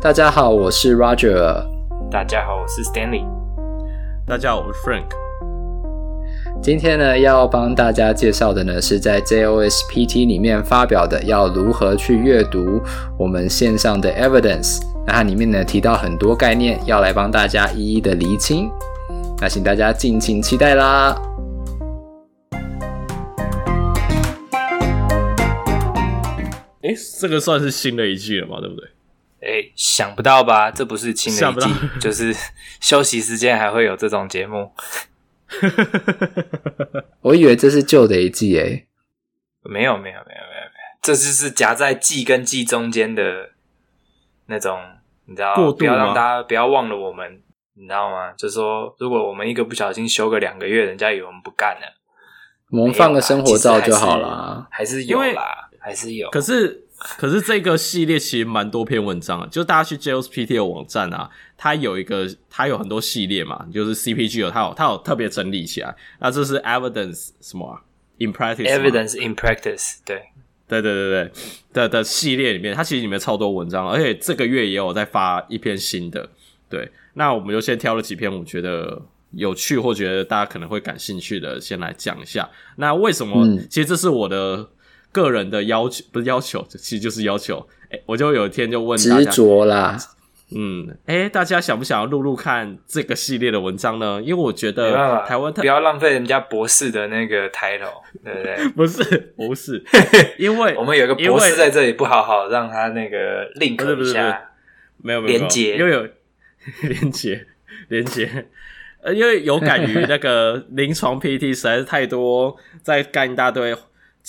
大家好，我是 Roger。大家好，我是 Stanley。大家好，我是 Frank。今天呢，要帮大家介绍的呢，是在 JOSPT 里面发表的，要如何去阅读我们线上的 Evidence。那它里面呢，提到很多概念，要来帮大家一一的厘清。那请大家敬请期待啦。哎，这个算是新的一季了吗？对不对？哎，想不到吧？这不是新的一季，就是休息时间还会有这种节目。我以为这是旧的一季诶。没有，没有，没有，没有，没有，这就是夹在季跟季中间的那种，你知道？不要让大家不要忘了我们，你知道吗？就是说，如果我们一个不小心休个两个月，人家以为我们不干了。我们放个生活照就好了，还是有啦。还是有，可是可是这个系列其实蛮多篇文章啊，就大家去 JOSPT 的网站啊，它有一个它有很多系列嘛，就是 CPG 有它有它有特别整理起来，那这是 Evidence 什么啊？In Practice，Evidence in Practice，对对对对对的的系列里面，它其实里面超多文章，而且这个月也有在发一篇新的，对，那我们就先挑了几篇我觉得有趣或觉得大家可能会感兴趣的，先来讲一下。那为什么？嗯、其实这是我的。个人的要求不是要求，其实就是要求。哎、欸，我就有一天就问大家，执着啦，嗯，哎、欸，大家想不想要录录看这个系列的文章呢？因为我觉得台湾不要浪费人家博士的那个 title，对不对？不是，不是，因为我们有个博士在这里，不好好让他那个 link 一下，不是不是不是没有没有连接，因为有 连接连接，呃，因为有感于那个临床 PT 实在是太多，在干一大堆。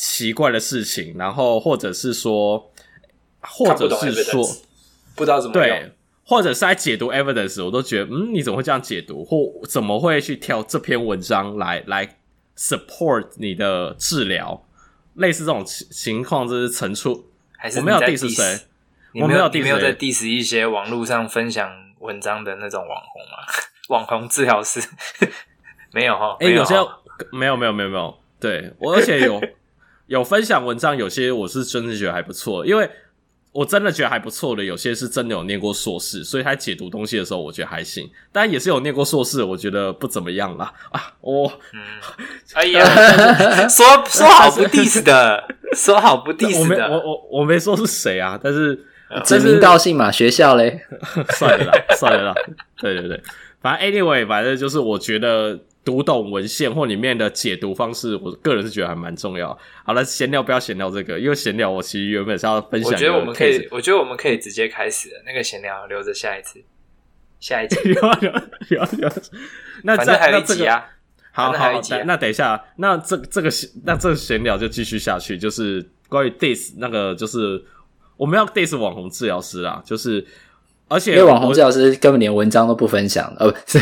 奇怪的事情，然后或者是说，或者是说，不知道怎么对，或者是在解读 evidence，我都觉得，嗯，你怎么会这样解读，或怎么会去挑这篇文章来来 support 你的治疗？类似这种情情况，就是层出，还是我没有 diss 谁？我没有 diss 没有在 diss 一些网络上分享文章的那种网红吗？网红治疗师 没有哈？哎、欸，有些没有没有没有没有，对我而且有。有分享文章，有些我是真的觉得还不错，因为我真的觉得还不错的，有些是真的有念过硕士，所以他解读东西的时候，我觉得还行。当然也是有念过硕士，我觉得不怎么样啦。啊。我，嗯，哎呀，说说好不 diss 的，说好不 diss 的，我没我我我没说是谁啊，但是指名道姓嘛，学校嘞，算了啦，算了啦，对对对，反正 anyway，反正就是我觉得。读懂文献或里面的解读方式，我个人是觉得还蛮重要。好了，闲聊不要闲聊这个，因为闲聊我其实原本是要分享。我觉得我们可以，我觉得我们可以直接开始了。那个闲聊留着下一次，下一集。不要聊，不要聊。那反正还有一集啊。好好，那等一下，那这这个那这个闲聊就继续下去，就是关于 diss 那个，就是我们要 diss 网红治疗师啦，就是而且因为网红治疗师根本连文章都不分享，呃，不是。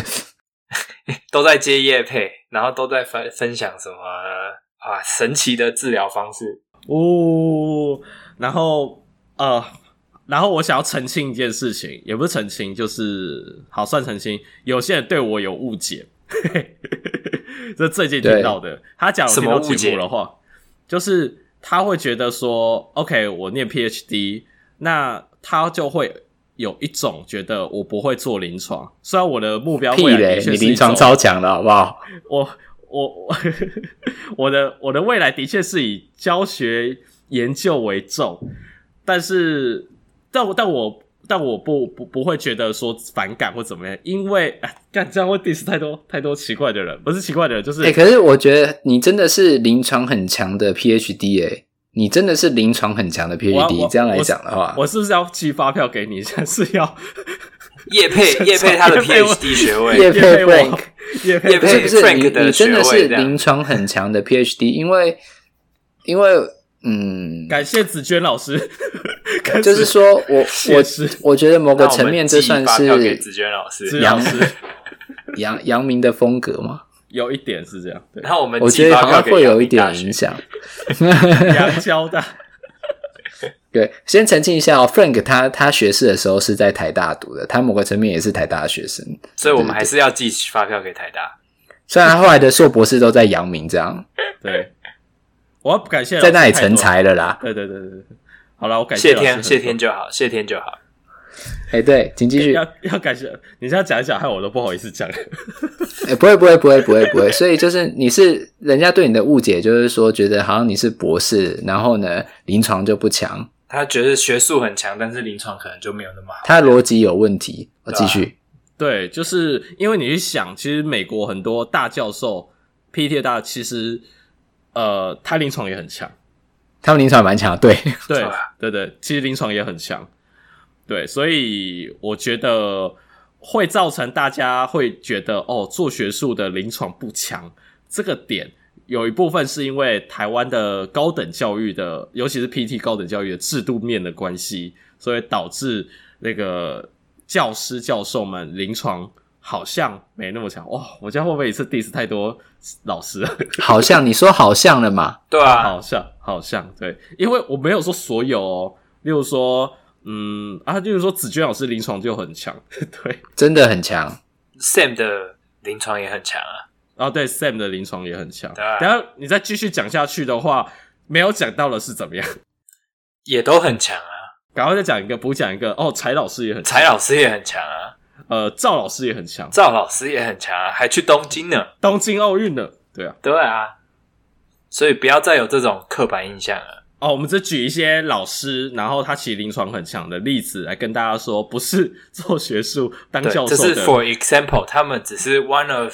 都在接业配，然后都在分分享什么啊神奇的治疗方式哦，然后呃，然后我想要澄清一件事情，也不是澄清，就是好算澄清。有些人对我有误解，这最近听到的，他讲什么误解的话，就是他会觉得说，OK，我念 PhD，那他就会。有一种觉得我不会做临床，虽然我的目标未来你临床超强的好不好？我我我 我的我的未来的确是以教学研究为重，但是但我但我但我不不不会觉得说反感或怎么样，因为啊，干这样会 diss 太多太多奇怪的人，不是奇怪的人，就是哎、欸，可是我觉得你真的是临床很强的 PhD 哎、欸。你真的是临床很强的 PhD，这样来讲的话，我是不是要寄发票给你？现在 是要叶佩叶佩他的 PhD 学位，叶佩 Frank，业配不是不是，你你真的是临床很强的 PhD，因为因为嗯，感谢子娟老师，就是说我我我觉得某个层面这算是子娟老师。杨杨杨明的风格吗？有一点是这样，对，然后我们我觉得好像会有一点影响。阳交大，对，先澄清一下哦，Frank 他他学士的时候是在台大读的，他某个层面也是台大的学生，所以我们还是要寄发票给台大。虽然他后来的硕博士都在阳明，这样，对，我要感谢在那里成才了啦。对对对对对，好了，我感谢谢天谢天就好，谢天就好。哎，对，请继续。要要感谢你，这样讲一讲，害我都不好意思讲。哎，不会，不会，不会，不会，不会。所以就是你是人家对你的误解，就是说觉得好像你是博士，然后呢，临床就不强。他觉得学术很强，但是临床可能就没有那么好。他的逻辑有问题。我继续。对，就是因为你去想，其实美国很多大教授，PTT 大其实呃，他临床也很强。他们临床也蛮强，对对对对，其实临床也很强。对，所以我觉得会造成大家会觉得哦，做学术的临床不强。这个点有一部分是因为台湾的高等教育的，尤其是 PT 高等教育的制度面的关系，所以导致那个教师教授们临床好像没那么强。哇，我这样会不会一次 diss 太多老师了？好像你说好像了嘛？对啊，好像好像对，因为我没有说所有哦，例如说。嗯啊，就是说子娟老师临床就很强，对，真的很强。Sam 的临床也很强啊。啊，对，Sam 的临床也很强。对啊，等下你再继续讲下去的话，没有讲到的是怎么样？也都很强啊。赶快再讲一个，补讲一个。哦，柴老师也很强，柴老师也很强啊。呃，赵老师也很强，赵老师也很强啊，还去东京呢，东京奥运呢。对啊，对啊。所以不要再有这种刻板印象了。哦，我们只举一些老师，然后他其实临床很强的例子来跟大家说，不是 做学术当教授的。这是 for example，他们只是 one of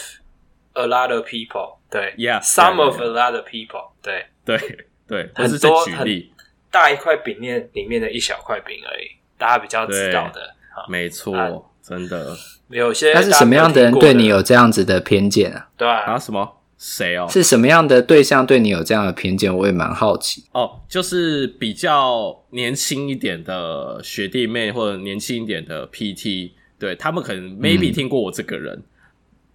a lot of people 对。，yeah，some of a lot of people 对。对对 对，很多举例，大一块饼面里面的一小块饼而已，大家比较知道的。没错，啊，真的。有些，但是什么样的人对你有这样子的偏见啊？对啊，啊什么？谁哦？是什么样的对象对你有这样的偏见？我也蛮好奇哦。就是比较年轻一点的学弟妹，或者年轻一点的 PT，对他们可能 maybe 听过我这个人，嗯、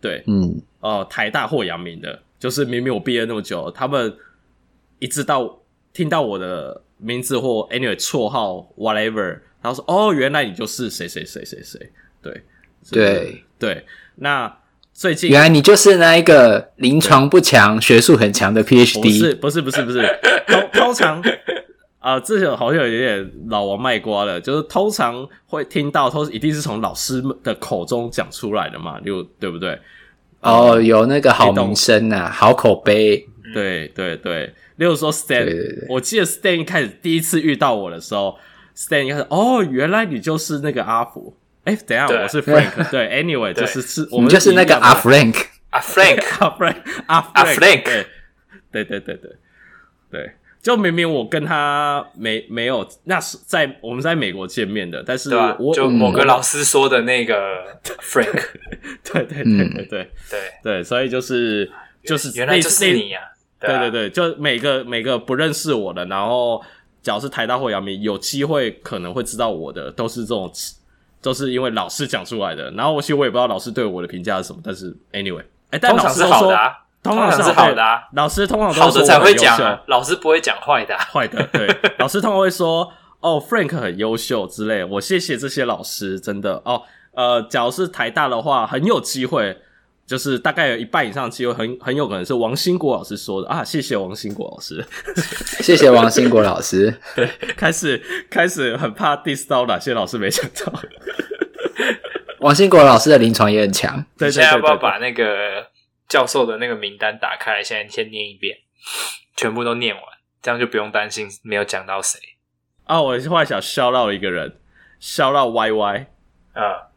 对，嗯，哦、呃，台大或阳明的，就是明明我毕业那么久，他们一直到听到我的名字或 anyway 绰号 whatever，然后说哦，原来你就是谁谁谁谁谁，对，对对，那。最近原来你就是那一个临床不强、学术很强的 PhD。不是不是不是不是，通通常啊、呃，这个好像有点老王卖瓜了。就是通常会听到，都一定是从老师们的口中讲出来的嘛，就对不对？哦，嗯、有那个好名声啊，好口碑。对对对，例如说 Stan，对对对我记得 Stan 一开始第一次遇到我的时候，Stan 一开始哦，原来你就是那个阿福。哎，等一下，我是 Frank。对，Anyway，就是是我们就是那个阿 Frank，阿 Frank，阿 Frank，阿阿 Frank。对，对，对，对，对，对，就明明我跟他没没有，那是在我们在美国见面的，但是我就某个老师说的那个 Frank。对，对，对，对，对，对，对，所以就是就是原来就是你呀。对对对，就每个每个不认识我的，然后只要是台大或阳明有机会可能会知道我的，都是这种。都是因为老师讲出来的，然后我其实我也不知道老师对我的评价是什么，但是 anyway，哎，但老师说通常是好的啊，通常是好的啊，老师通常都好的才会讲，老师不会讲坏的，坏的，对，老师通常会说哦，Frank 很优秀之类，我谢谢这些老师，真的。哦，呃，假如是台大的话，很有机会。就是大概有一半以上的机会，很很有可能是王兴国老师说的啊！谢谢王兴国老师，谢谢王兴国老师。对，开始开始很怕 diss 到哪些老师没想到。王兴国老师的临床也很强。对，现在要不要把那个教授的那个名单打开？现在先念一遍，全部都念完，这样就不用担心没有讲到谁。啊，我后来想 shout out 一个人，shout out Y Y 啊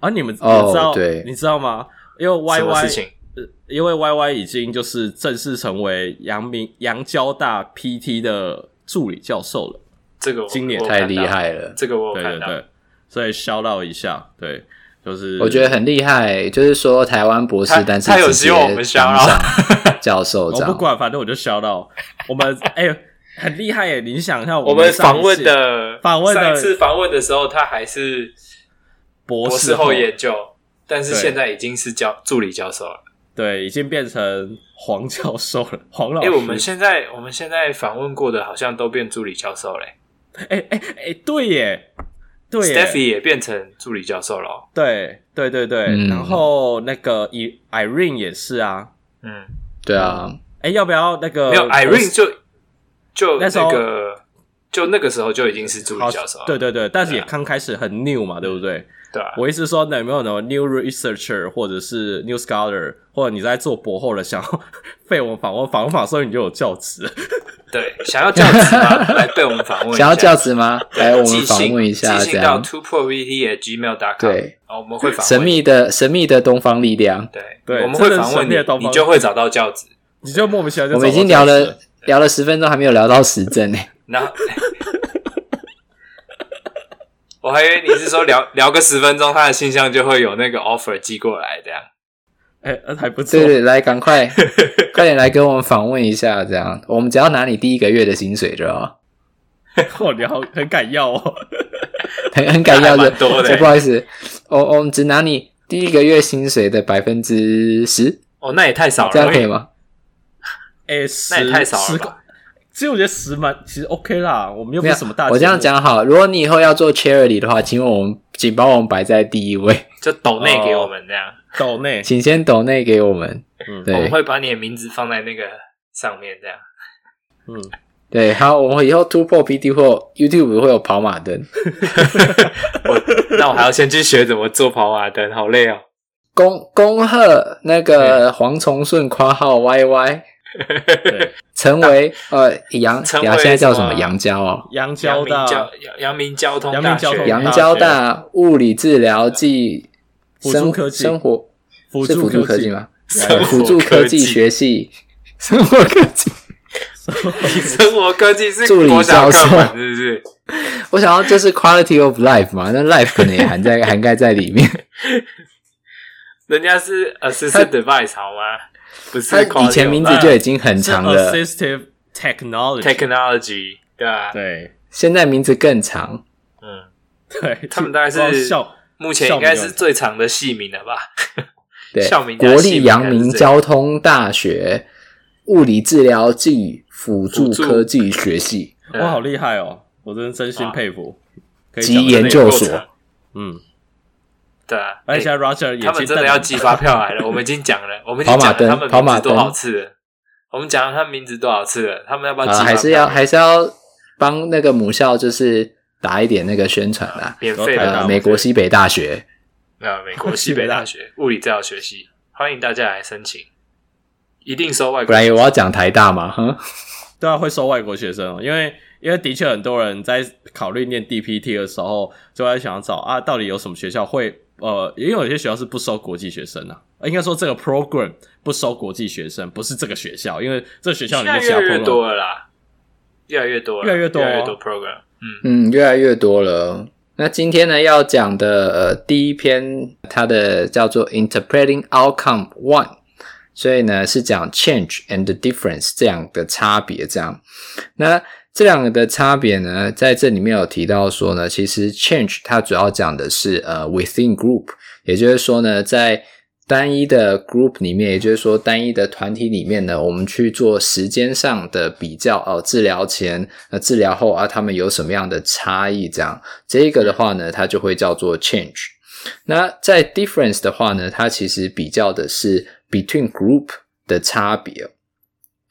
啊！你们你知道？哦、对，你知道吗？因为 Y Y，呃，因为 Y Y 已经就是正式成为阳明阳交大 P T 的助理教授了。这个今年太厉害了，这个我看到。对对对，所以 shout out 一下，对，就是我觉得很厉害。就是说台湾博士，但是他有希望我们 shout out 教授，我不管，反正我就 shout out。我们 哎、欸，很厉害耶！你想一下，我们访问的访问的上次访问的时候，他还是博士后研究。但是现在已经是教助理教授了，对，已经变成黄教授了，黄老师。哎、欸，我们现在我们现在访问过的，好像都变助理教授嘞。哎哎哎，对耶，对，Stephy 也变成助理教授了。对对对对，嗯、然后那个 Irene 也是啊，嗯，对啊。哎，要不要那个？没有 Irene 就就那个。就那个时候就已经是助理教授了。对对对，但是也刚开始很 new 嘛，对不对？对啊。我意思是说，有没有什么 new researcher 或者是 new scholar，或者你在做博后的想要被我们访问访问访，所以你就有教职。对，想要教职吗？来被我们访问。想要教职吗？来我们访问一下，寄信到 twoprovat@gmail.com。对，我们会访问神秘的神秘的东方力量。对对，我们会访问你，你就会找到教职。你就莫名其妙。我们已经聊了聊了十分钟，还没有聊到时政呢。然后，我还以为你是说聊 聊个十分钟，他的信箱就会有那个 offer 寄过来，这样。哎，那还不错。对对，来，赶快，快点来跟我们访问一下，这样，我们只要拿你第一个月的薪水就好。哦，你好，很敢要哦，很很敢要的，多的。不好意思，我我们只拿你第一个月薪水的百分之十。哦，那也太少了，这样可以吗？哎，那也太少了。其实我觉得十蛮其实 OK 啦，我们又不是什么大。我这样讲好，如果你以后要做 charity 的话，请问我们，请把我们摆在第一位，就抖内给我们这样，抖内，请先抖内给我们。嗯，对，我们会把你的名字放在那个上面这样。嗯，对，好，我们以后突破 PT 或 YouTube 会有跑马灯。我那我还要先去学怎么做跑马灯，好累哦。恭恭贺那个黄崇顺括号 YY。对，成为呃杨杨现在叫什么？杨交哦，杨交大。阳明交通阳明交通阳交大物理治疗暨生科技。生活辅助科科技吗？辅助科技。学系。生活科技，生活科技是助理教授。是不是？我想要就是 quality of life 嘛？那 life 可能也含在 涵盖在里面。人家是 assistant device 好吗？不是，以前名字就已经很长了。Assistive technology，technology，对啊，对，现在名字更长。嗯，对，他们大概是目前应该是最长的系名了吧？对，校名国立阳明交通大学物理治疗暨辅助科技学系。哇，好厉害哦！我真真心佩服。及研究所，嗯。对啊，而且 Roger 他们真的要寄发票来了。我们已经讲了，我们已经讲了他们名字多少次了。我们讲了他们名字多少次了？他们要不要寄？还是要还是要帮那个母校就是打一点那个宣传啦？免费的，美国西北大学。啊，美国西北大学 物理治疗学系，欢迎大家来申请，一定收外国。不然我要讲台大嘛？哼，对啊，会收外国学生哦，因为因为的确很多人在考虑念 DPT 的时候，就在想找啊，到底有什么学校会。呃，也有一些学校是不收国际学生啊。应该说这个 program 不收国际学生，不是这个学校，因为这个学校里面其他 program 越来越多了啦，越来越多，越来越多，越来越多 program，嗯嗯，越来越多了。那今天呢要讲的呃第一篇，它的叫做 Interpreting Outcome One，所以呢是讲 Change and Difference 这样的差别，这样那。这两个的差别呢，在这里面有提到说呢，其实 change 它主要讲的是呃 within group，也就是说呢，在单一的 group 里面，也就是说单一的团体里面呢，我们去做时间上的比较哦，治疗前呃治疗后啊，他们有什么样的差异？这样这个的话呢，它就会叫做 change。那在 difference 的话呢，它其实比较的是 between group 的差别。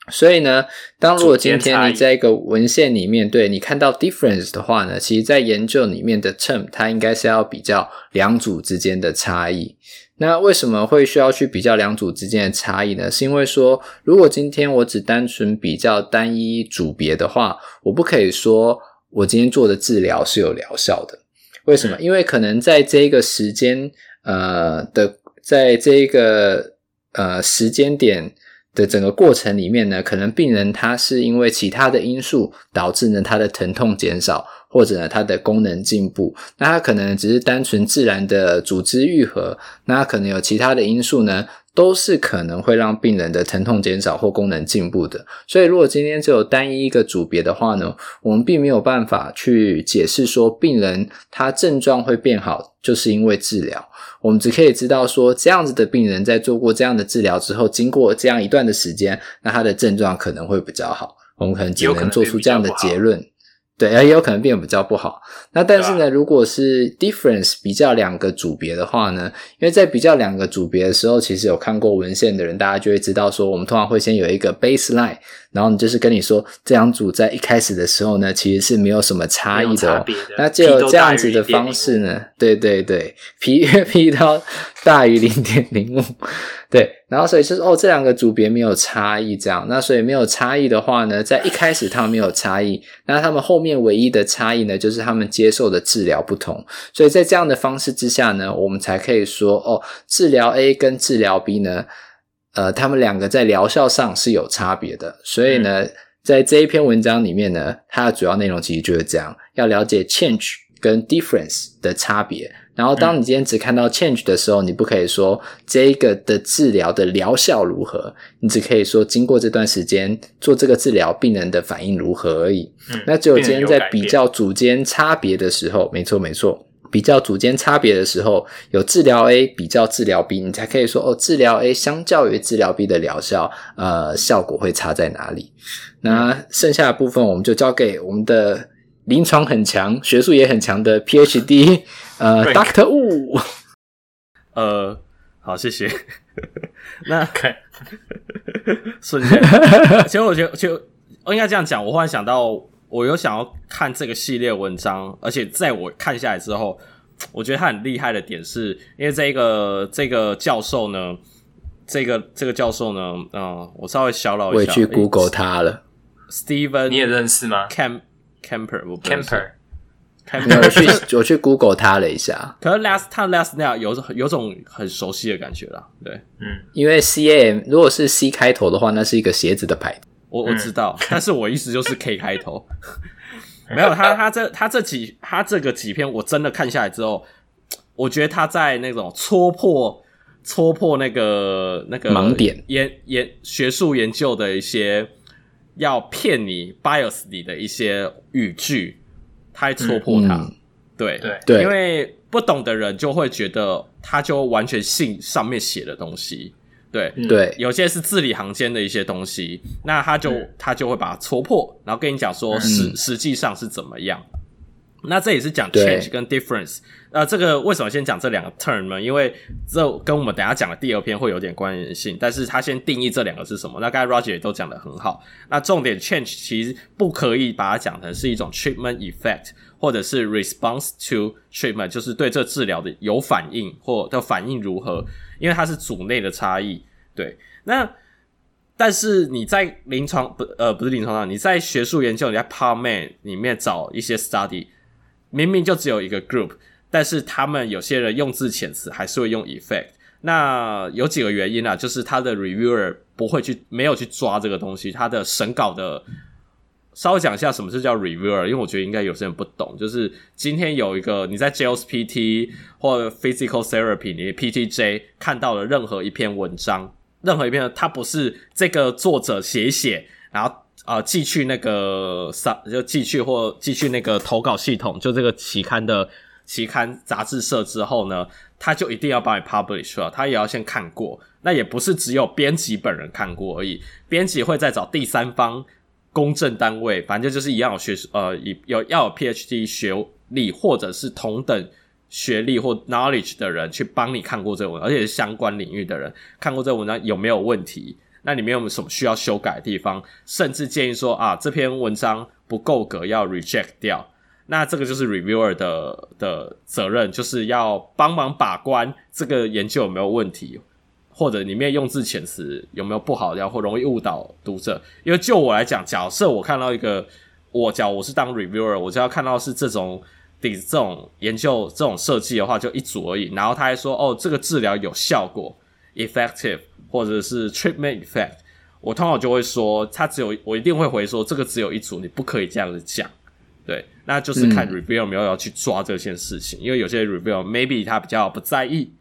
所以呢，当如果今天你在一个文献里面对你看到 difference 的话呢，其实在研究里面的 term 它应该是要比较两组之间的差异。那为什么会需要去比较两组之间的差异呢？是因为说，如果今天我只单纯比较单一组别的话，我不可以说我今天做的治疗是有疗效的。为什么？因为可能在这一个时间呃的，在这一个呃时间点。的整个过程里面呢，可能病人他是因为其他的因素导致呢他的疼痛减少，或者呢他的功能进步。那他可能只是单纯自然的组织愈合，那可能有其他的因素呢，都是可能会让病人的疼痛减少或功能进步的。所以如果今天只有单一一个组别的话呢，我们并没有办法去解释说病人他症状会变好，就是因为治疗。我们只可以知道说，这样子的病人在做过这样的治疗之后，经过这样一段的时间，那他的症状可能会比较好。我们可能只能做出这样的结论，对，也有可能变得比较不好。那但是呢，如果是 difference 比较两个组别的话呢，因为在比较两个组别的时候，其实有看过文献的人，大家就会知道说，我们通常会先有一个 baseline，然后你就是跟你说，这两组在一开始的时候呢，其实是没有什么差异的哦。的那就有这样子的方式呢，对对对，P 越 P 到大于零点零五，对，然后所以就是哦，这两个组别没有差异，这样，那所以没有差异的话呢，在一开始他们没有差异，那他们后面唯一的差异呢，就是他们接受的治疗不同，所以在这样的方式之下呢，我们才可以说哦，治疗 A 跟治疗 B 呢。呃，他们两个在疗效上是有差别的，所以呢，在这一篇文章里面呢，它的主要内容其实就是这样，要了解 change 跟 difference 的差别。然后，当你今天只看到 change 的时候，你不可以说这个的治疗的疗效如何，你只可以说经过这段时间做这个治疗，病人的反应如何而已。嗯，那只有今天在比较组间差别的时候，没错没错。比较组间差别的时候，有治疗 A 比较治疗 B，你才可以说哦，治疗 A 相较于治疗 B 的疗效，呃，效果会差在哪里？那剩下的部分，我们就交给我们的临床很强、学术也很强的 PhD，呃，Doctor Wu。呃，好，谢谢。那可以 瞬间，其实我觉得，就我应该这样讲，我忽然想到。我有想要看这个系列文章，而且在我看下来之后，我觉得他很厉害的点是，因为这个这个教授呢，这个这个教授呢，嗯、呃，我稍微小老一下，我也去 Google 他了，Steven，你也认识吗？Camp Camper，Camper，我去我去 Google 他了一下，可是 Last 他 Last now 有有种很熟悉的感觉啦，对，嗯，因为 C A M 如果是 C 开头的话，那是一个鞋子的牌子。我我知道，嗯、但是我意思就是 K 开头，没有他他这他这几他这个几篇我真的看下来之后，我觉得他在那种戳破戳破那个那个盲点研研学术研究的一些要骗你 bias 你的一些语句，他还戳破他，嗯、对对，因为不懂的人就会觉得他就完全信上面写的东西。对对，有些是字里行间的一些东西，那他就他就会把它戳破，然后跟你讲说实、嗯、实际上是怎么样。那这也是讲 change 跟 difference。呃，这个为什么先讲这两个 term 呢？因为这跟我们等下讲的第二篇会有点关联性。但是他先定义这两个是什么。那刚才 Roger 也都讲得很好。那重点 change 其实不可以把它讲成是一种 treatment effect，或者是 response to treatment，就是对这治疗的有反应或的反应如何。因为它是组内的差异，对。那但是你在临床不呃不是临床上，你在学术研究，你在 PubMed 里面找一些 study，明明就只有一个 group，但是他们有些人用字遣词还是会用 effect。那有几个原因啊，就是他的 reviewer 不会去没有去抓这个东西，他的审稿的。稍微讲一下什么是叫 reviewer，因为我觉得应该有些人不懂。就是今天有一个你在 JOSPT 或 Physical Therapy 你的 PTJ 看到的任何一篇文章，任何一篇，它不是这个作者写写，然后呃寄去那个上就寄去或寄去那个投稿系统，就这个期刊的期刊杂志社之后呢，他就一定要帮你 publish 了，他也要先看过。那也不是只有编辑本人看过而已，编辑会再找第三方。公证单位，反正就是一样有学呃，有要有 PhD 学历或者是同等学历或 knowledge 的人去帮你看过这个文章，而且是相关领域的人看过这文章有没有问题？那里面有没有什么需要修改的地方？甚至建议说啊，这篇文章不够格要 reject 掉。那这个就是 reviewer 的的责任，就是要帮忙把关这个研究有没有问题。或者里面用字遣词有没有不好，然后容易误导读者？因为就我来讲，假设我看到一个，我假我是当 reviewer，我就要看到是这种底这种研究这种设计的话，就一组而已。然后他还说，哦，这个治疗有效果，effective，或者是 treatment effect，我通常就会说，他只有我一定会回说，这个只有一组，你不可以这样子讲。对，那就是看 reviewer 有没有要去抓这件事情，嗯、因为有些 reviewer maybe 他比较不在意，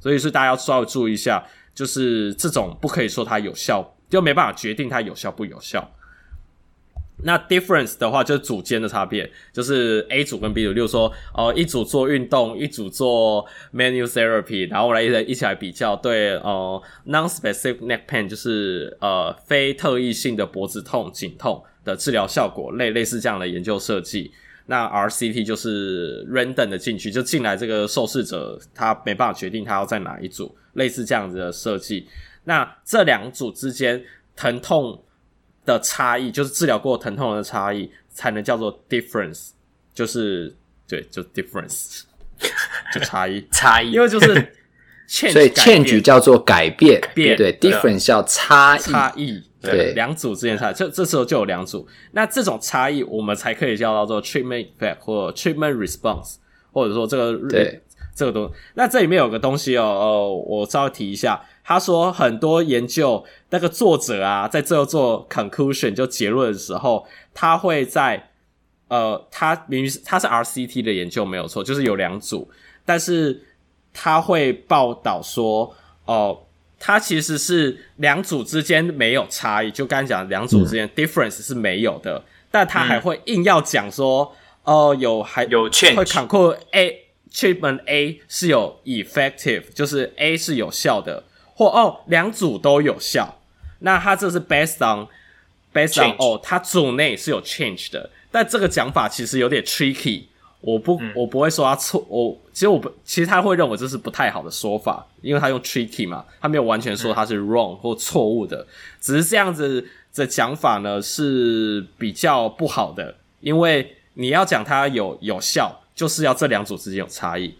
所以是大家要稍微注意一下。就是这种不可以说它有效，就没办法决定它有效不有效。那 difference 的话，就是组间的差别，就是 A 组跟 B 组，例如说，呃，一组做运动，一组做 manual therapy，然后来一一起来比较，对，呃，non-specific neck pain 就是呃非特异性的脖子痛、颈痛的治疗效果，类类似这样的研究设计。那 RCT 就是 random 的进去，就进来这个受试者，他没办法决定他要在哪一组。类似这样子的设计，那这两组之间疼痛的差异，就是治疗过疼痛的差异，才能叫做 difference，就是对，就 difference，就差异，差异，因为就是 change，所以 change 叫做改变，变对，difference 叫差异，差异，对，两组之间差异，这这时候就有两组，那这种差异我们才可以叫做 treatment effect 或 treatment response，或者说这个对这个东，那这里面有个东西哦，哦，我稍微提一下。他说很多研究那个作者啊，在最后做 conclusion 就结论的时候，他会在呃，他明明是他是 RCT 的研究没有错，就是有两组，但是他会报道说，哦、呃，他其实是两组之间没有差异，就刚才讲两组之间 difference 是没有的，嗯、但他还会硬要讲说，哦、呃，有还有 change 会 conclude A treatment A 是有 effective，就是 A 是有效的。或哦，两组都有效，那它这是 based on based on 哦，它组内是有 change 的，但这个讲法其实有点 tricky，我不、嗯、我不会说他错，我其实我不其实他会认为这是不太好的说法，因为他用 tricky 嘛，他没有完全说他是 wrong 或错误的，只是这样子的讲法呢是比较不好的，因为你要讲它有有效，就是要这两组之间有差异。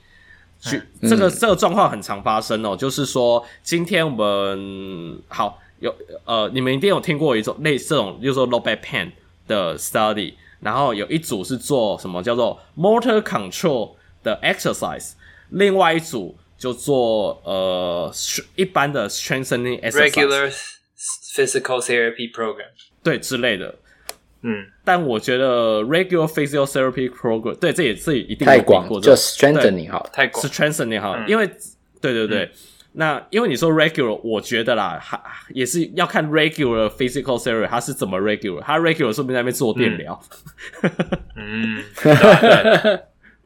去这个这个状况很常发生哦，就是说今天我们好有呃，你们一定有听过一种类似这种，就是说 low back pain 的 study，然后有一组是做什么叫做 motor control 的 exercise，另外一组就做呃一般的 strengthening exercise，regular physical therapy program，对之类的。嗯。但我觉得 regular physiotherapy program 对，这也是一定太广过，就 strengthening 好，太广。strengthening 好，因为对对对，那因为你说 regular，我觉得啦，还也是要看 regular physical therapy 它是怎么 regular，它 regular 说不定在那边做电疗，嗯，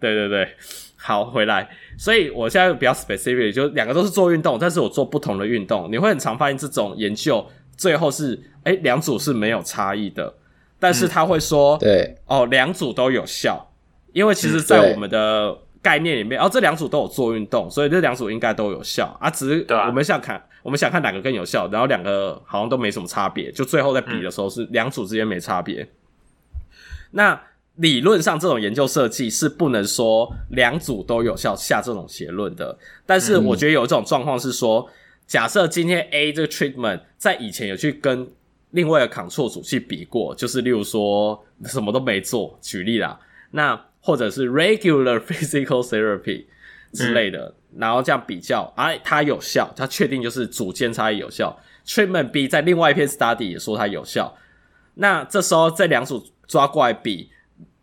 对对 对，好回来。所以我现在比较 specific，就两个都是做运动，但是我做不同的运动，你会很常发现这种研究最后是，哎、两组是没有差异的，但是他会说，嗯、对哦，两组都有效，因为其实，在我们的概念里面，哦，这两组都有做运动，所以这两组应该都有效啊。只是我们想看，我们想看哪个更有效，然后两个好像都没什么差别，就最后在比的时候是两组之间没差别。嗯、那理论上，这种研究设计是不能说两组都有效下这种结论的。但是我觉得有一种状况是说，假设今天 A 这个 treatment 在以前有去跟另外一个 control 组去比过，就是例如说什么都没做，举例啦，那或者是 regular physical therapy 之类的，然后这样比较，哎，它有效，它确定就是组间差异有效。Treatment B 在另外一篇 study 也说它有效，那这时候这两组抓过来比，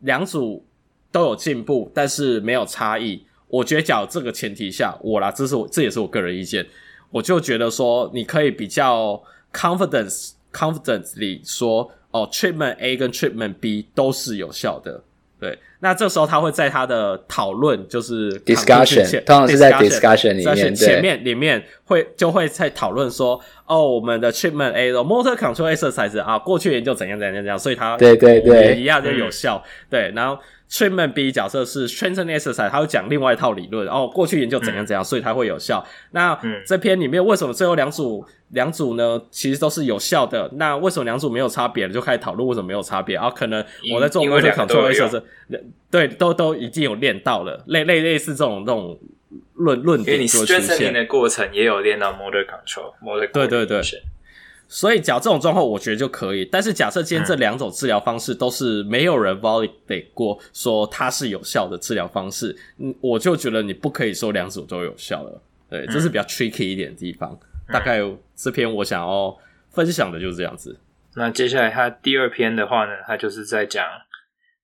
两组都有进步，但是没有差异。我觉得，假如这个前提下，我啦，这是我这也是我个人意见，我就觉得说你可以比较 confidence。Confidently 说哦，treatment A 跟 treatment B 都是有效的。对，那这时候他会在他的讨论，就是 discussion，通常是在 discussion 里面，前面里面会就会在讨论说，哦，我们的 treatment A 的 motor control exercise 啊，过去研究怎样怎样怎样，所以它对对对一样就有效。对，然后 treatment B 假设是 strengthening exercise，他会讲另外一套理论，哦，过去研究怎样怎样，所以它会有效。那这篇里面为什么最后两组？两组呢，其实都是有效的。那为什么两组没有差别呢？就开始讨论为什么没有差别啊？可能我在做 motor control exercise，对，都都已经有练到了，类类类似这种这种论论点就出现。因为你 strengthening 的过程也有练到 motor control，motor 对对对。所以假如这种状况，我觉得就可以。但是假设今天这两种治疗方式都是没有人 validate 过，说它是有效的治疗方式，嗯，我就觉得你不可以说两组都有效了。对，这是比较 tricky 一点的地方。大概这篇我想要分享的就是这样子。那接下来他第二篇的话呢，他就是在讲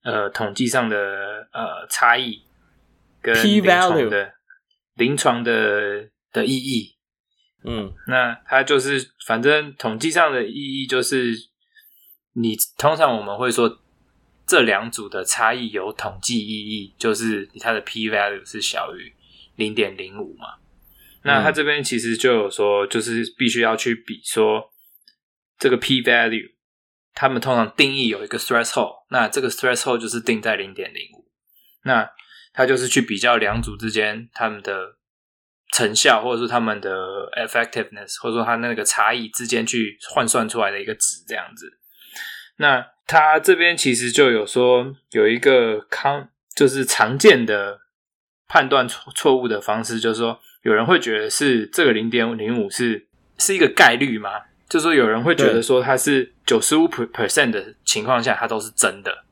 呃统计上的呃差异跟临床的临床的的意义。嗯，那它就是反正统计上的意义就是，你通常我们会说这两组的差异有统计意义，就是它的 p value 是小于零点零五嘛。那它这边其实就有说，就是必须要去比说这个 p value，他们通常定义有一个 threshold，那这个 threshold 就是定在零点零五，那他就是去比较两组之间他们的成效，或者说他们的 effectiveness，或者说他那个差异之间去换算出来的一个值这样子。那他这边其实就有说有一个康，就是常见的判断错错误的方式，就是说有人会觉得是这个零点零五是是一个概率吗？就是说有人会觉得说它是九十五 percent 的情况下，它都是真的，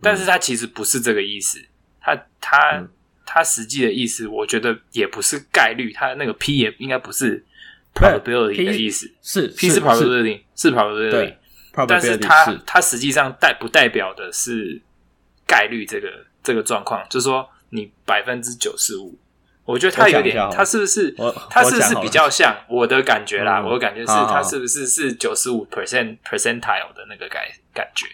但是它其实不是这个意思。它它它实际的意思，我觉得也不是概率，它那个 p 也应该不是 probability 的意思，是 p 是 probability 是 probability。但是它它实际上代不代表的是概率这个这个状况，就是说你百分之九十五，我觉得它有点，它是不是它是不是比较像 我的感觉啦？我的感觉是它是不是是九十五 percent percentile 的那个感感觉？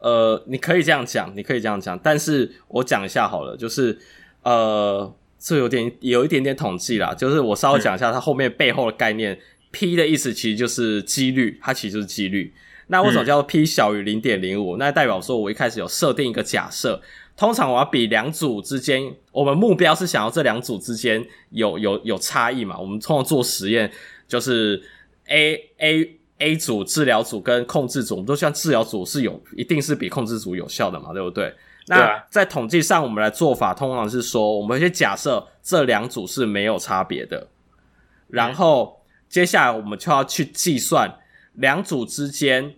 呃，你可以这样讲，你可以这样讲，但是我讲一下好了，就是呃，这有点有一点点统计啦，就是我稍微讲一下它后面背后的概念，嗯，P 的意思其实就是几率，它其实就是几率。那为什么叫做 P 小于零点零五？那代表说我一开始有设定一个假设，通常我要比两组之间，我们目标是想要这两组之间有有有差异嘛？我们通常做实验就是 A A A 组治疗组跟控制组，我们都希望治疗组是有一定是比控制组有效的嘛？对不对？那在统计上，我们来做法通常是说，我们先假设这两组是没有差别的，然后接下来我们就要去计算两组之间。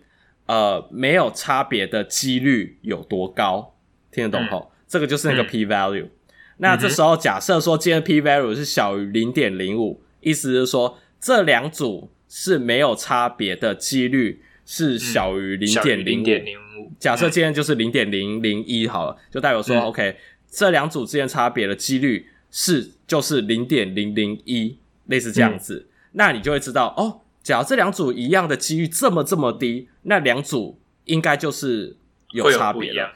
呃，没有差别的几率有多高？听得懂吼？嗯、这个就是那个 p value。嗯、那这时候假设说，今天 p value 是小于零点零五，意思是说这两组是没有差别的几率是小于零点零五。假设今天就是零点零零一好了，就代表说、嗯、，OK，这两组之间差别的几率是就是零点零零一，类似这样子。嗯、那你就会知道哦。假如这两组一样的几率这么这么低，那两组应该就是有差别的，嗯、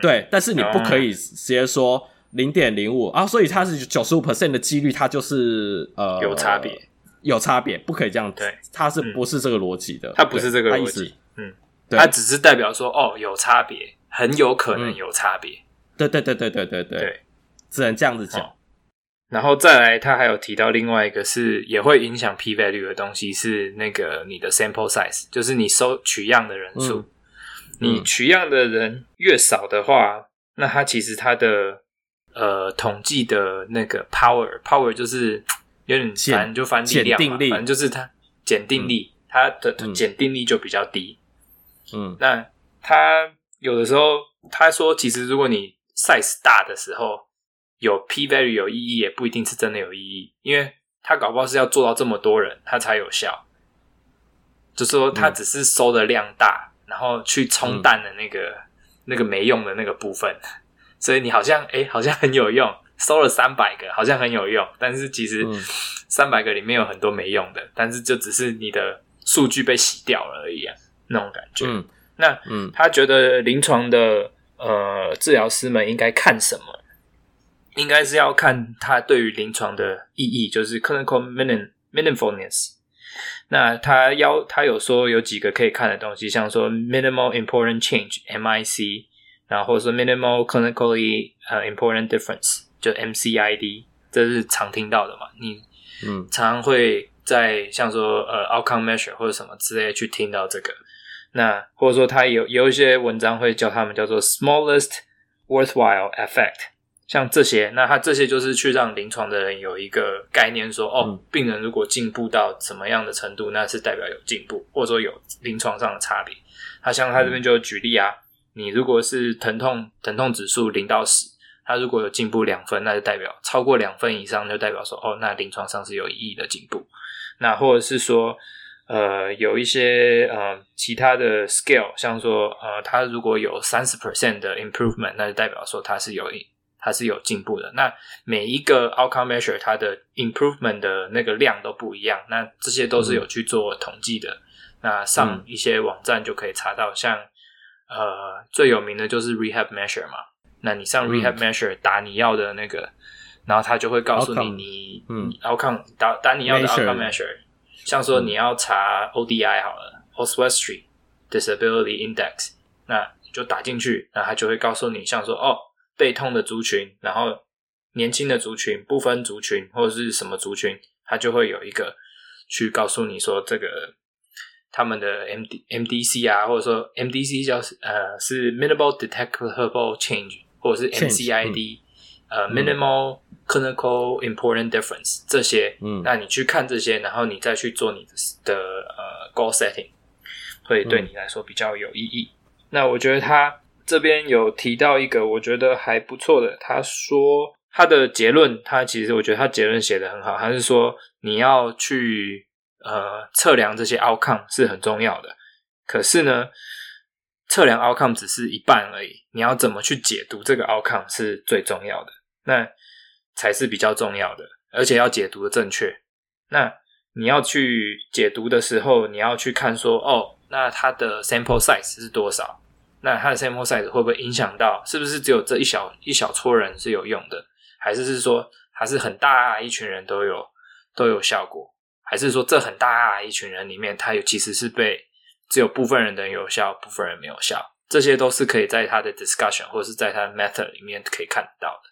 对。但是你不可以直接说零点零五啊，所以它是九十五 percent 的几率，它就是呃有差别，有差别，不可以这样。对，它是不是这个逻辑的？嗯、它不是这个逻辑。嗯，对它只是代表说哦，有差别，很有可能有差别。对对对对对对对，只能这样子讲。哦然后再来，他还有提到另外一个是也会影响 p value 的东西，是那个你的 sample size，就是你收取样的人数。嗯、你取样的人越少的话，那它其实它的呃统计的那个 power，power 就是有点反正就反正力量嘛，反正就是它检定力，嗯、它的检定力就比较低。嗯，那他有的时候他说，其实如果你 size 大的时候。有 p value 有意义，也不一定是真的有意义，因为他搞不好是要做到这么多人，他才有效。就是说，他只是收的量大，嗯、然后去冲淡了那个、嗯、那个没用的那个部分，所以你好像哎，好像很有用，收了三百个，好像很有用，但是其实三百个里面有很多没用的，但是就只是你的数据被洗掉了而已啊，那种感觉。嗯、那嗯，他觉得临床的呃治疗师们应该看什么？应该是要看他对于临床的意义，就是 clinical meaningfulness。那他要他有说有几个可以看的东西，像说 minimal important change（MIC），然后说 minimal clinically 呃、uh, important difference，就 MCID，这是常听到的嘛？你嗯，常常会在像说呃、uh, outcome measure 或者什么之类去听到这个。那或者说他有有一些文章会叫他们叫做 smallest worthwhile effect。像这些，那他这些就是去让临床的人有一个概念说，说哦，病人如果进步到什么样的程度，那是代表有进步，或者说有临床上的差别。他像他这边就举例啊，你如果是疼痛疼痛指数零到十，他如果有进步两分，那就代表超过两分以上，就代表说哦，那临床上是有意义的进步。那或者是说，呃，有一些呃其他的 scale，像说呃，他如果有三十 percent 的 improvement，那就代表说他是有。它是有进步的。那每一个 outcome measure 它的 improvement 的那个量都不一样。那这些都是有去做统计的。嗯、那上一些网站就可以查到，像呃最有名的就是 rehab measure 嘛。那你上 rehab measure 打你要的那个，嗯、然后它就会告诉你你嗯 outcome 打打你要的 outcome measure。像说你要查 ODI 好了、嗯、Oswestry Disability Index，那你就打进去，那它就会告诉你，像说哦。背痛的族群，然后年轻的族群、不分族群或者是什么族群，它就会有一个去告诉你说，这个他们的 M D M D C 啊，或者说 M D C 叫呃是 Minimal Detectable Change，或者是 M C I D，呃 Minimal Clinical Important Difference 这些，嗯，那你去看这些，然后你再去做你的的呃 Goal Setting，会对你来说比较有意义。嗯、那我觉得他这边有提到一个我觉得还不错的，他说他的结论，他其实我觉得他结论写得很好，他是说你要去。呃，测量这些 outcome 是很重要的，可是呢，测量 outcome 只是一半而已。你要怎么去解读这个 outcome 是最重要的，那才是比较重要的，而且要解读的正确。那你要去解读的时候，你要去看说，哦，那它的 sample size 是多少？那它的 sample size 会不会影响到？是不是只有这一小一小撮人是有用的，还是是说还是很大一群人都有都有效果？还是说，这很大一群人里面，他有其实是被只有部分人的有效，部分人没有效，这些都是可以在他的 discussion 或者是在他的 method 里面可以看到的。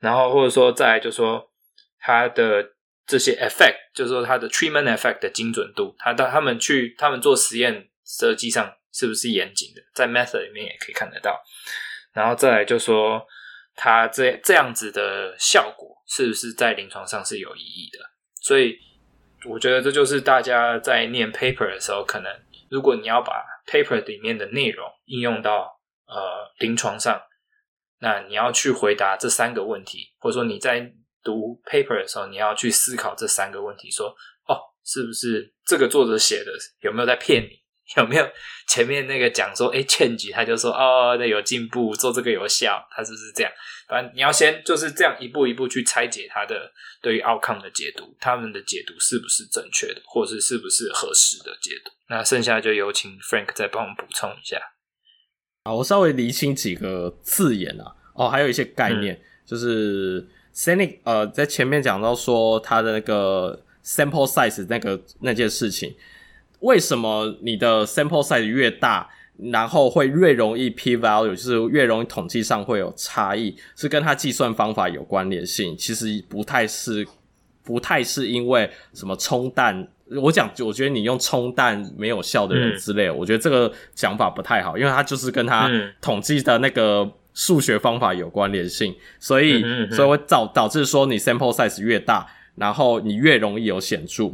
然后或者说再就说他的这些 effect，就是说他的 treatment effect 的精准度，他到他们去他们做实验设计上是不是严谨的，在 method 里面也可以看得到。然后再来就说他这这样子的效果是不是在临床上是有意义的，所以。我觉得这就是大家在念 paper 的时候，可能如果你要把 paper 里面的内容应用到呃临床上，那你要去回答这三个问题，或者说你在读 paper 的时候，你要去思考这三个问题，说哦，是不是这个作者写的有没有在骗你？有没有前面那个讲说，哎，change，他就说哦，那有进步，做这个有效，他是不是这样？反正你要先就是这样一步一步去拆解他的对于 outcome 的解读，他们的解读是不是正确的，或是是不是合适的解读？那剩下就有请 Frank 再帮我们补充一下。好，我稍微厘清几个字眼啊，哦，还有一些概念，嗯、就是 Senic 呃，在前面讲到说他的那个 sample size 那个那件事情。为什么你的 sample size 越大，然后会越容易 p value，就是越容易统计上会有差异，是跟它计算方法有关联性？其实不太是，不太是因为什么冲淡。我讲，我觉得你用冲淡没有效的人之类，嗯、我觉得这个讲法不太好，因为它就是跟它统计的那个数学方法有关联性，所以所以会导导致说你 sample size 越大，然后你越容易有显著。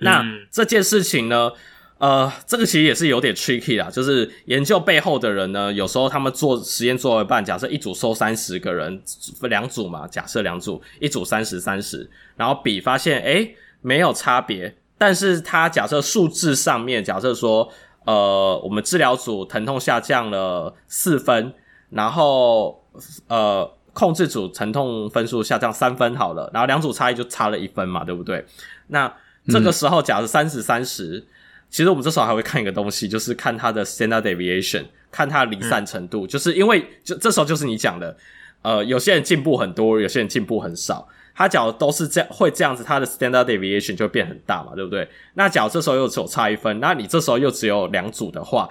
那这件事情呢，呃，这个其实也是有点 tricky 啦，就是研究背后的人呢，有时候他们做实验做一半，假设一组收三十个人，两组嘛，假设两组，一组三十三十，然后比发现，诶，没有差别，但是他假设数字上面，假设说，呃，我们治疗组疼痛下降了四分，然后呃，控制组疼痛分数下降三分好了，然后两组差异就差了一分嘛，对不对？那这个时候，假如三十三十，其实我们这时候还会看一个东西，就是看它的 standard deviation，看它的离散程度。嗯、就是因为就这时候就是你讲的，呃，有些人进步很多，有些人进步很少。他假如都是这样，会这样子，它的 standard deviation 就会变很大嘛，对不对？那假如这时候又只有差一分，那你这时候又只有两组的话，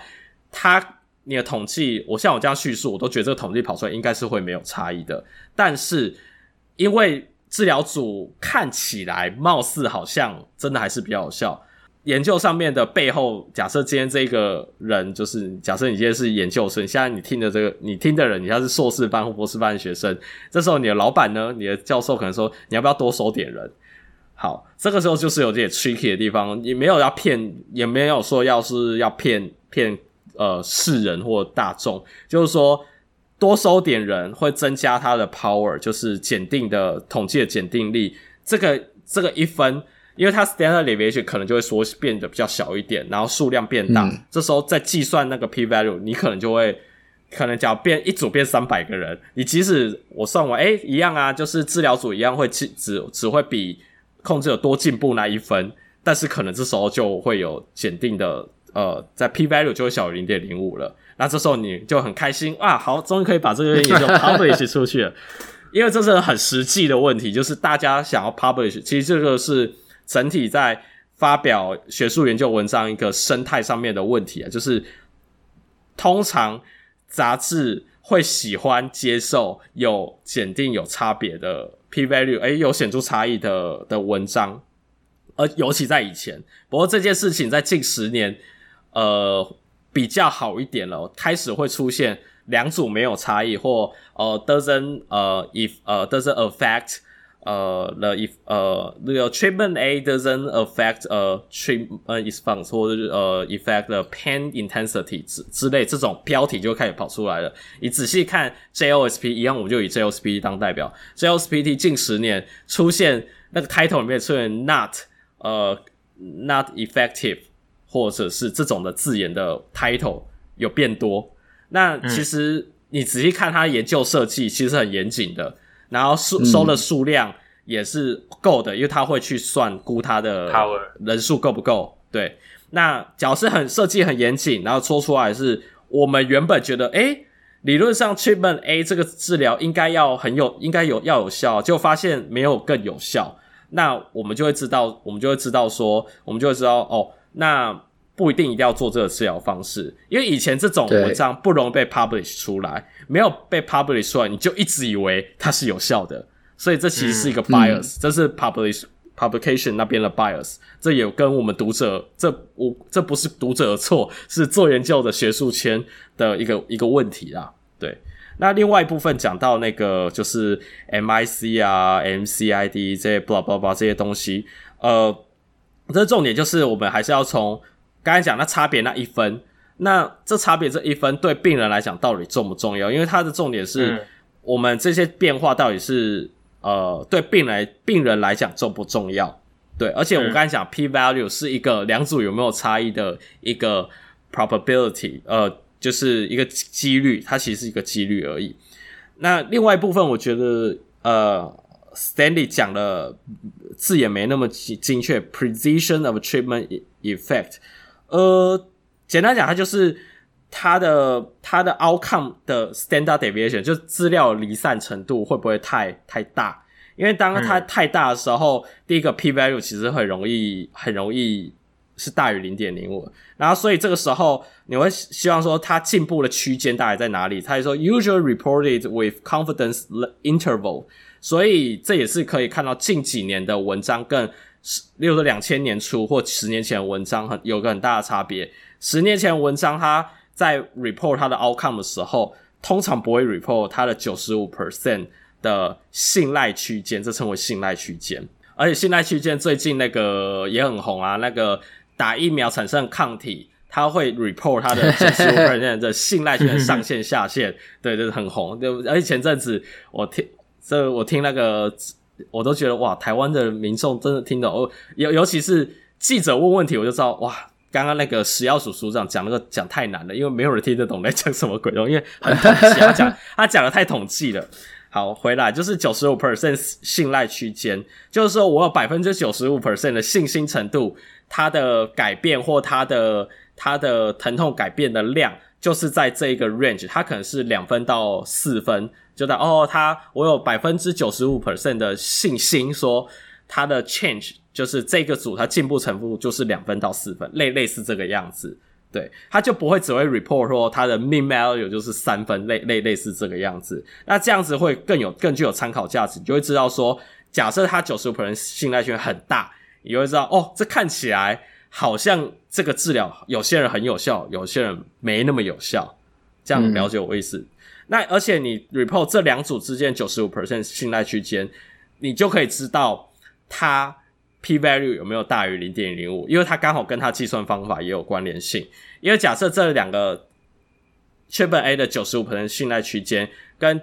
它你的统计，我像我这样叙述，我都觉得这个统计跑出来应该是会没有差异的。但是因为治疗组看起来貌似好像真的还是比较有效。研究上面的背后，假设今天这个人就是假设你今天是研究生，现在你听的这个你听的人，你要是硕士班或博士班的学生，这时候你的老板呢，你的教授可能说你要不要多收点人？好，这个时候就是有点 tricky 的地方，也没有要骗，也没有说要是要骗骗呃世人或大众，就是说。多收点人会增加他的 power，就是检定的统计的检定力。这个这个一分，因为它 standard deviation 可能就会缩变得比较小一点，然后数量变大。嗯、这时候再计算那个 p value，你可能就会可能假如变一组变三百个人，你即使我算完，诶一样啊，就是治疗组一样会只只只会比控制有多进步那一分，但是可能这时候就会有检定的呃，在 p value 就会小于零点零五了。那这时候你就很开心啊，好，终于可以把这个研究 publish 出去了，因为这是很实际的问题，就是大家想要 publish，其实这个是整体在发表学术研究文章一个生态上面的问题啊，就是通常杂志会喜欢接受有检定有差别的 p value，诶，有显著差异的的文章。而尤其在以前。不过这件事情在近十年，呃，比较好一点了，开始会出现两组没有差异，或呃 doesn't 呃 if 呃 doesn't affect。呃、the if 呃，那个 treatment A doesn't affect 呃、treatment response 或者是呃、uh, affect the pain intensity 之之类这种标题就开始跑出来了。你仔细看 JOSP 一样，我们就以 JOSP 当代表。JOSPT 近十年出现那个 title 里面出现 not 呃、not effective 或者是这种的字眼的 title 有变多。那其实你仔细看它研究设计，其实很严谨的。然后收收的数量也是够的，嗯、因为他会去算估他的人数够不够。对，那假如是很设计很严谨，然后说出来是我们原本觉得，诶，理论上 treatment A 这个治疗应该要很有，应该有要有效，就发现没有更有效，那我们就会知道，我们就会知道说，我们就会知道哦，那。不一定一定要做这个治疗方式，因为以前这种文章不容易被 publish 出来，没有被 publish 出来，你就一直以为它是有效的，所以这其实是一个 bias，、嗯、这是 publish publication 那边的 bias，这也跟我们读者，这我这不是读者的错，是做研究的学术圈的一个一个问题啦。对，那另外一部分讲到那个就是 MIC 啊、MCID 这些 blah blah blah 这些东西，呃，这重点就是我们还是要从。刚才讲那差别那一分，那这差别这一分对病人来讲到底重不重要？因为它的重点是我们这些变化到底是呃对病人病人来讲重不重要？对，而且我刚才讲 P value 是一个两组有没有差异的一个 probability，呃，就是一个几率，它其实是一个几率而已。那另外一部分，我觉得呃 Stanley 讲的字也没那么精确，precision of treatment effect。呃，简单讲，它就是它的它的 outcome 的 standard deviation，就资料离散程度会不会太太大？因为当它太大的时候，嗯、第一个 p value 其实很容易很容易是大于零点零五，然后所以这个时候你会希望说它进步的区间大概在哪里？它就说 usually reported with confidence interval，所以这也是可以看到近几年的文章更。例如说两千年初或十年前的文章很有个很大的差别。十年前的文章，它在 report 它的 outcome 的时候，通常不会 report 它的九十五 percent 的信赖区间，这称为信赖区间。而且信赖区间最近那个也很红啊，那个打疫苗产生抗体，它会 report 它的 九十五 percent 的信赖区间上限下限，对，就是很红。对，而且前阵子我听这我听那个。我都觉得哇，台湾的民众真的听懂，尤尤其是记者问问题，我就知道哇，刚刚那个食药署署长讲那个讲太难了，因为没有人听得懂在讲什么鬼东，因为很统计，他讲他讲的太统计了。好，回来就是九十五 percent 信赖区间，就是说我有百分之九十五 percent 的信心程度，它的改变或它的它的疼痛改变的量，就是在这一个 range，它可能是两分到四分。就在哦，他我有百分之九十五 percent 的信心，说他的 change 就是这个组他进步程度就是两分到四分，类类似这个样子，对，他就不会只会 report 说他的 mean value 就是三分，类类类似这个样子，那这样子会更有更具有参考价值，你就会知道说，假设他九十五 percent 信赖圈很大，你就会知道哦，这看起来好像这个治疗有些人很有效，有些人没那么有效，这样了解我意思。那而且你 report 这两组之间九十五 percent 信赖区间，你就可以知道它 p value 有没有大于零点零五，因为它刚好跟它计算方法也有关联性。因为假设这两个 treatment A 的九十五 percent 信赖区间跟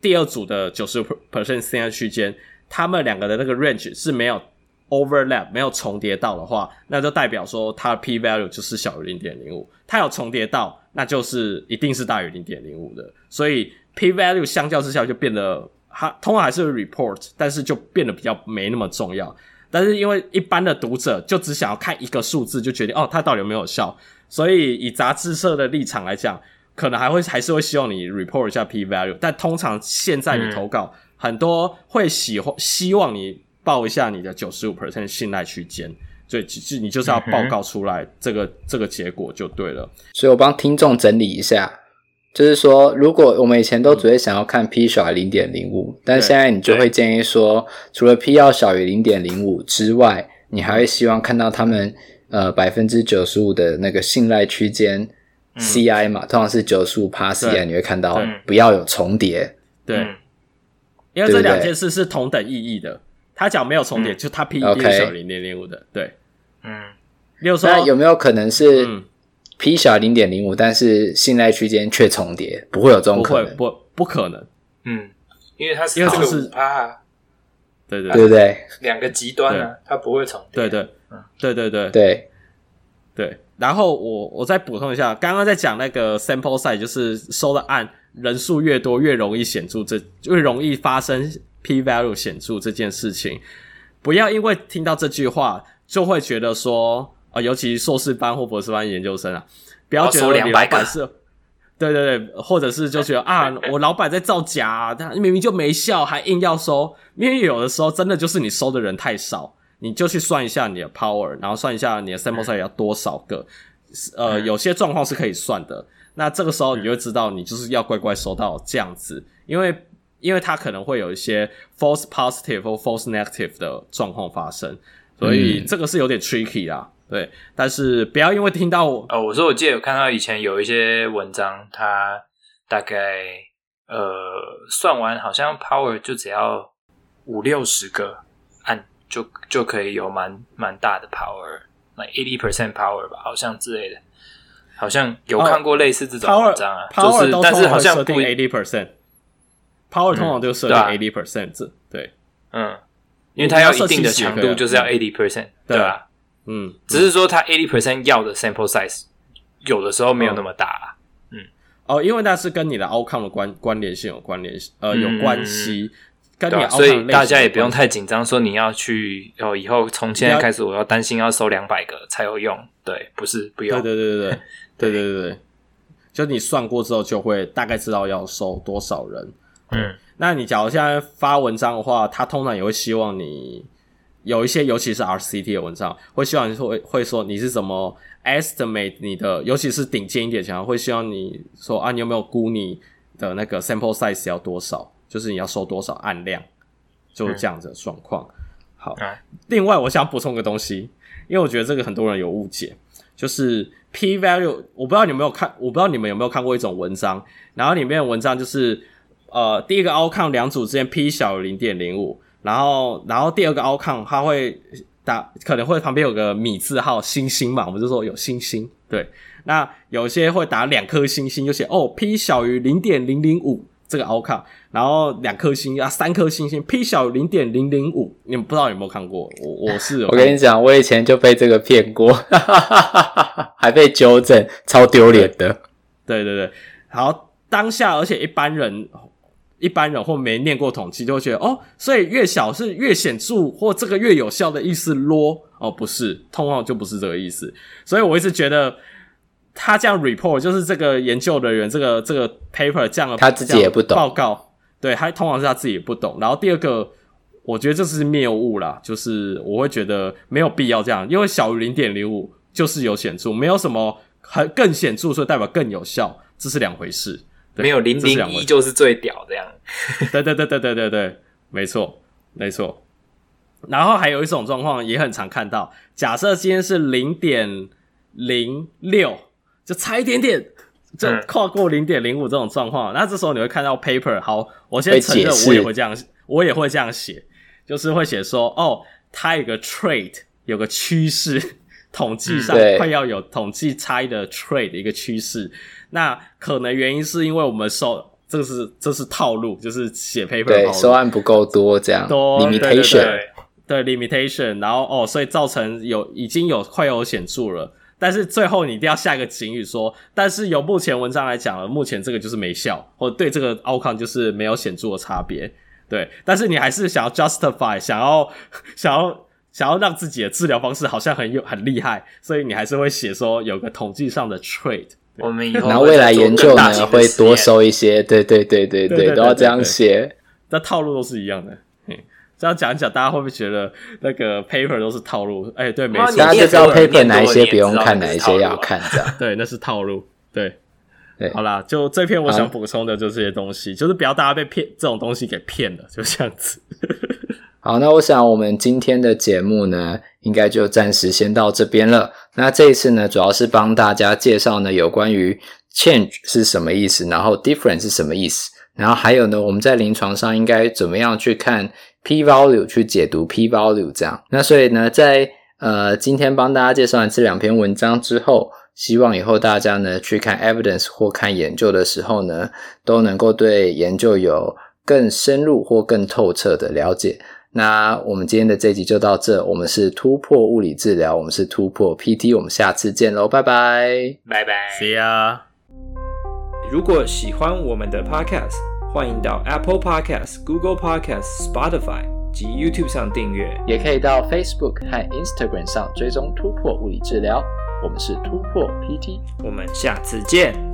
第二组的九十五 percent 信赖区间，他们两个的那个 range 是没有 overlap 没有重叠到的话，那就代表说它的 p value 就是小于零点零五。它有重叠到。那就是一定是大于零点零五的，所以 p value 相较之下就变得它通常还是 report，但是就变得比较没那么重要。但是因为一般的读者就只想要看一个数字，就决定哦，它到底有没有效。所以以杂志社的立场来讲，可能还会还是会希望你 report 一下 p value。但通常现在你投稿，嗯、很多会喜欢希望你报一下你的九十五 percent 信赖区间。对，就你就是要报告出来这个、嗯、这个结果就对了。所以我帮听众整理一下，就是说，如果我们以前都只会想要看 p 小于零点零五，但现在你就会建议说，除了 p 要小于零点零五之外，你还会希望看到他们呃百分之九十五的那个信赖区间 CI 嘛，嗯、通常是九十五趴 CI，对你会看到不要有重叠。对，因为这两件事是同等意义的。他讲没有重叠，嗯、就他 P 小零点零五的，对，嗯。例如说，那有没有可能是 P 小零点零五，但是信赖区间却重叠？不会有这种可能，不不不可能。嗯，因为它是这个是啊，对对。对对，两个极端呢，它不会重叠。对对，嗯，对对对。对。对。然后我我再补充一下，刚刚在讲那个 sample size，就是收的案人数越多，越容易显著，这越容易发生 p value 显著这件事情。不要因为听到这句话就会觉得说。啊，尤其硕士班或博士班研究生啊，不要觉得你老板是，对对对，或者是就觉得啊，我老板在造假啊，他明明就没效，还硬要收。因为有的时候真的就是你收的人太少，你就去算一下你的 power，然后算一下你的 sample size 要多少个。呃，有些状况是可以算的。那这个时候你就知道，你就是要乖乖收到这样子，因为因为它可能会有一些 false positive 或 false negative 的状况发生，所以这个是有点 tricky 啦。对，但是不要因为听到我哦，我说我记得有看到以前有一些文章，它大概呃算完好像 power 就只要五六十个按就就可以有蛮蛮大的 power，like eighty percent power 吧，好像之类的，好像有看过类似这种文章啊，就是但是好像不 eighty power 通常都设定 eighty percent，对，嗯，因为它要一定的强度，就是要 eighty percent，对吧？嗯，只是说它 eighty percent 要的 sample size 有的时候没有那么大，嗯，哦，因为那是跟你的 outcome 的关关联性有关联，呃，有关系，跟你所以大家也不用太紧张，说你要去哦，以后从现在开始我要担心要收两百个才有用，对，不是不用，对对对。对。对对对 对。就你算过之后，就会大概知道要收多少人。嗯，那你假如现在发文章的话，他通常也会希望你。有一些，尤其是 RCT 的文章，会希望你会会说你是怎么 estimate 你的，尤其是顶尖一点强，会希望你说啊，你有没有估你的那个 sample size 要多少，就是你要收多少案量，就是这样子的状况。嗯、好，嗯、另外我想补充个东西，因为我觉得这个很多人有误解，就是 p value，我不知道你有没有看，我不知道你们有没有看过一种文章，然后里面的文章就是呃，第一个 outcome 两组之间 p 小于零点零五。然后，然后第二个 outcome 它会打，可能会旁边有个米字号星星嘛，我们就说有星星。对，那有些会打两颗星星，就写哦 p 小于零点零零五这个 outcome，然后两颗星啊，三颗星星 p 小于零点零零五，你们不知道有没有看过？我我是有，我跟你讲，我以前就被这个骗过，还被纠正，超丢脸的。对对对，好，当下而且一般人。一般人或没念过统计，就会觉得哦，所以越小是越显著，或这个越有效的意思咯？哦，不是，通常就不是这个意思。所以我一直觉得他这样 report 就是这个研究的人，这个这个 paper 这样的，他自己也不懂报告，对，他通常是他自己也不懂。然后第二个，我觉得这是谬误啦，就是我会觉得没有必要这样，因为小于零点零五就是有显著，没有什么很更显著，所以代表更有效，这是两回事。对没有零零一就是最屌这样，对对对对对对对，没错没错。然后还有一种状况也很常看到，假设今天是零点零六，就差一点点就跨过零点零五这种状况，嗯、那这时候你会看到 paper。好，我先承认我也会这样，我也会这样写，就是会写说哦，它有个 trade，有个趋势，统计上快要有统计差异的 trade 的一个趋势。那可能原因是因为我们受这个是这是套路，就是写 paper 对收案不够多这样多 limitation 对，对 limitation，然后哦，所以造成有已经有快有显著了，但是最后你一定要下一个警语说，但是由目前文章来讲了，目前这个就是没效，或对这个 outcome 就是没有显著的差别，对，但是你还是想要 justify，想要 想要想要让自己的治疗方式好像很有很厉害，所以你还是会写说有个统计上的 trait。我们以后然后未来研究呢会多收一些，对对对对对，都要这样写。那套路都是一样的，这样讲一讲，大家会不会觉得那个 paper 都是套路？哎，对，没错，大家就知道 paper 哪一些不用看，哪一些要看，这样。对，那是套路。对，对，好啦，就这篇我想补充的就这些东西，就是不要大家被骗这种东西给骗了，就这样子。好，那我想我们今天的节目呢，应该就暂时先到这边了。那这一次呢，主要是帮大家介绍呢有关于 change 是什么意思，然后 different 是什么意思，然后还有呢，我们在临床上应该怎么样去看 p value 去解读 p value 这样。那所以呢，在呃今天帮大家介绍完这两篇文章之后，希望以后大家呢去看 evidence 或看研究的时候呢，都能够对研究有更深入或更透彻的了解。那我们今天的这集就到这，我们是突破物理治疗，我们是突破 PT，我们下次见喽，拜拜，拜拜，See ya。如果喜欢我们的 Podcast，欢迎到 Apple Podcast、Google Podcast、Spotify 及 YouTube 上订阅，也可以到 Facebook 和 Instagram 上追踪突破物理治疗，我们是突破 PT，我们下次见。